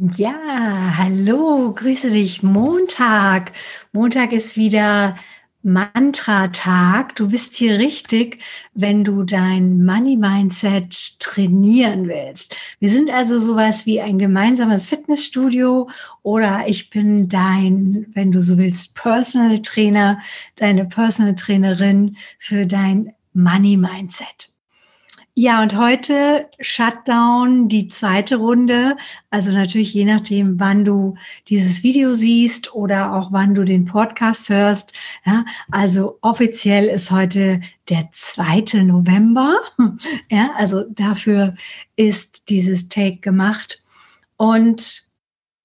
Ja, hallo, grüße dich. Montag. Montag ist wieder Mantra-Tag. Du bist hier richtig, wenn du dein Money-Mindset trainieren willst. Wir sind also sowas wie ein gemeinsames Fitnessstudio oder ich bin dein, wenn du so willst, Personal Trainer, deine Personal Trainerin für dein Money-Mindset. Ja, und heute Shutdown, die zweite Runde. Also natürlich je nachdem, wann du dieses Video siehst oder auch wann du den Podcast hörst. Ja, also offiziell ist heute der 2. November. Ja, also dafür ist dieses Take gemacht. Und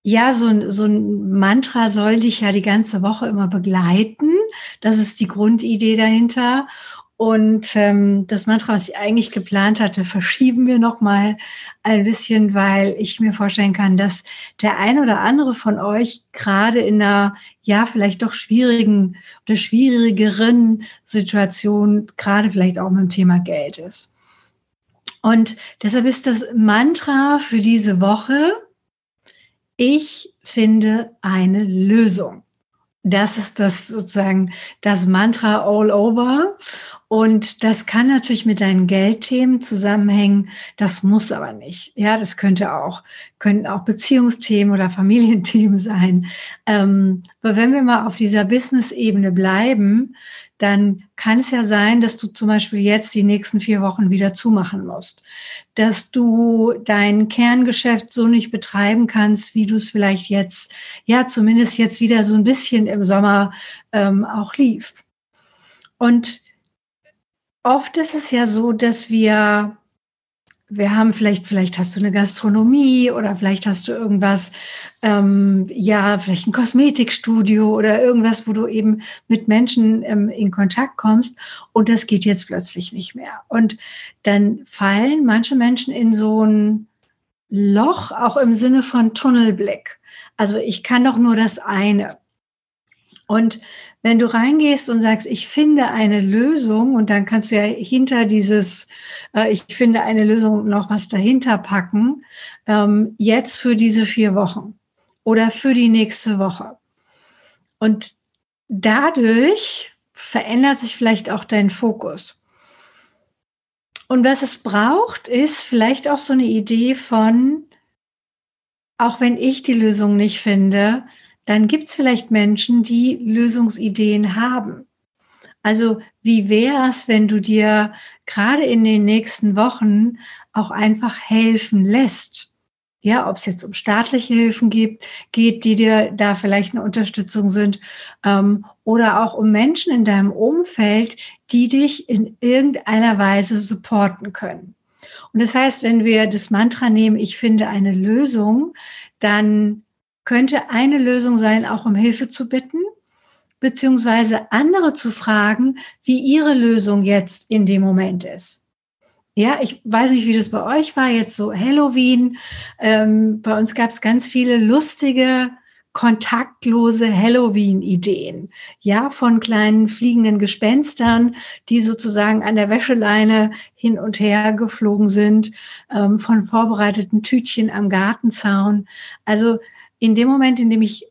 ja, so, so ein Mantra soll dich ja die ganze Woche immer begleiten. Das ist die Grundidee dahinter. Und ähm, das Mantra, was ich eigentlich geplant hatte, verschieben wir noch mal ein bisschen, weil ich mir vorstellen kann, dass der ein oder andere von euch gerade in einer ja vielleicht doch schwierigen oder schwierigeren Situation gerade vielleicht auch mit dem Thema Geld ist. Und deshalb ist das Mantra für diese Woche: Ich finde eine Lösung. Das ist das sozusagen das Mantra all over. Und das kann natürlich mit deinen Geldthemen zusammenhängen. Das muss aber nicht. Ja, das könnte auch, könnten auch Beziehungsthemen oder Familienthemen sein. Ähm, aber wenn wir mal auf dieser Business-Ebene bleiben, dann kann es ja sein, dass du zum Beispiel jetzt die nächsten vier Wochen wieder zumachen musst, dass du dein Kerngeschäft so nicht betreiben kannst, wie du es vielleicht jetzt, ja, zumindest jetzt wieder so ein bisschen im Sommer ähm, auch lief. Und oft ist es ja so, dass wir, wir haben vielleicht, vielleicht hast du eine Gastronomie oder vielleicht hast du irgendwas, ähm, ja, vielleicht ein Kosmetikstudio oder irgendwas, wo du eben mit Menschen ähm, in Kontakt kommst und das geht jetzt plötzlich nicht mehr. Und dann fallen manche Menschen in so ein Loch, auch im Sinne von Tunnelblick. Also ich kann doch nur das eine. Und wenn du reingehst und sagst, ich finde eine Lösung und dann kannst du ja hinter dieses, äh, ich finde eine Lösung noch was dahinter packen, ähm, jetzt für diese vier Wochen oder für die nächste Woche. Und dadurch verändert sich vielleicht auch dein Fokus. Und was es braucht, ist vielleicht auch so eine Idee von, auch wenn ich die Lösung nicht finde, dann gibt es vielleicht Menschen, die Lösungsideen haben. Also wie wäre es, wenn du dir gerade in den nächsten Wochen auch einfach helfen lässt? Ja, ob es jetzt um staatliche Hilfen gibt, geht, die dir da vielleicht eine Unterstützung sind, ähm, oder auch um Menschen in deinem Umfeld, die dich in irgendeiner Weise supporten können. Und das heißt, wenn wir das Mantra nehmen, ich finde eine Lösung, dann könnte eine Lösung sein, auch um Hilfe zu bitten, beziehungsweise andere zu fragen, wie ihre Lösung jetzt in dem Moment ist. Ja, ich weiß nicht, wie das bei euch war, jetzt so Halloween. Ähm, bei uns gab es ganz viele lustige, kontaktlose Halloween-Ideen. Ja, von kleinen fliegenden Gespenstern, die sozusagen an der Wäscheleine hin und her geflogen sind, ähm, von vorbereiteten Tütchen am Gartenzaun. Also in dem Moment, in dem ich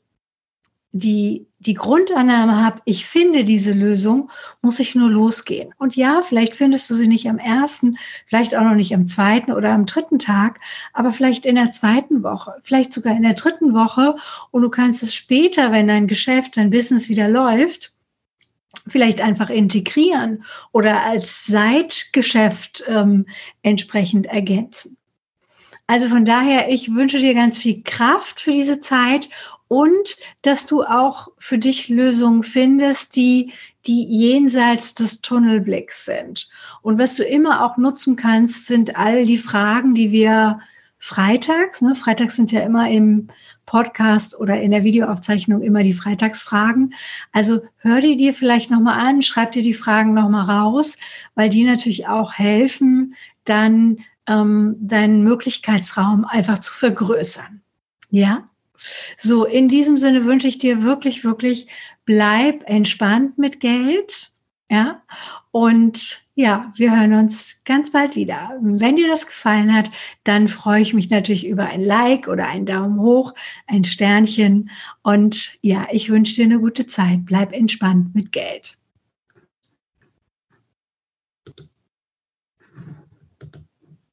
die, die Grundannahme habe, ich finde diese Lösung, muss ich nur losgehen. Und ja, vielleicht findest du sie nicht am ersten, vielleicht auch noch nicht am zweiten oder am dritten Tag, aber vielleicht in der zweiten Woche, vielleicht sogar in der dritten Woche und du kannst es später, wenn dein Geschäft, dein Business wieder läuft, vielleicht einfach integrieren oder als Seitgeschäft ähm, entsprechend ergänzen. Also von daher, ich wünsche dir ganz viel Kraft für diese Zeit und dass du auch für dich Lösungen findest, die, die jenseits des Tunnelblicks sind. Und was du immer auch nutzen kannst, sind all die Fragen, die wir freitags, ne, freitags sind ja immer im Podcast oder in der Videoaufzeichnung immer die Freitagsfragen. Also hör die dir vielleicht nochmal an, schreib dir die Fragen nochmal raus, weil die natürlich auch helfen, dann ähm, deinen Möglichkeitsraum einfach zu vergrößern. Ja? So, in diesem Sinne wünsche ich dir wirklich, wirklich, bleib entspannt mit Geld. Ja? Und ja, wir hören uns ganz bald wieder. Wenn dir das gefallen hat, dann freue ich mich natürlich über ein Like oder einen Daumen hoch, ein Sternchen. Und ja, ich wünsche dir eine gute Zeit. Bleib entspannt mit Geld.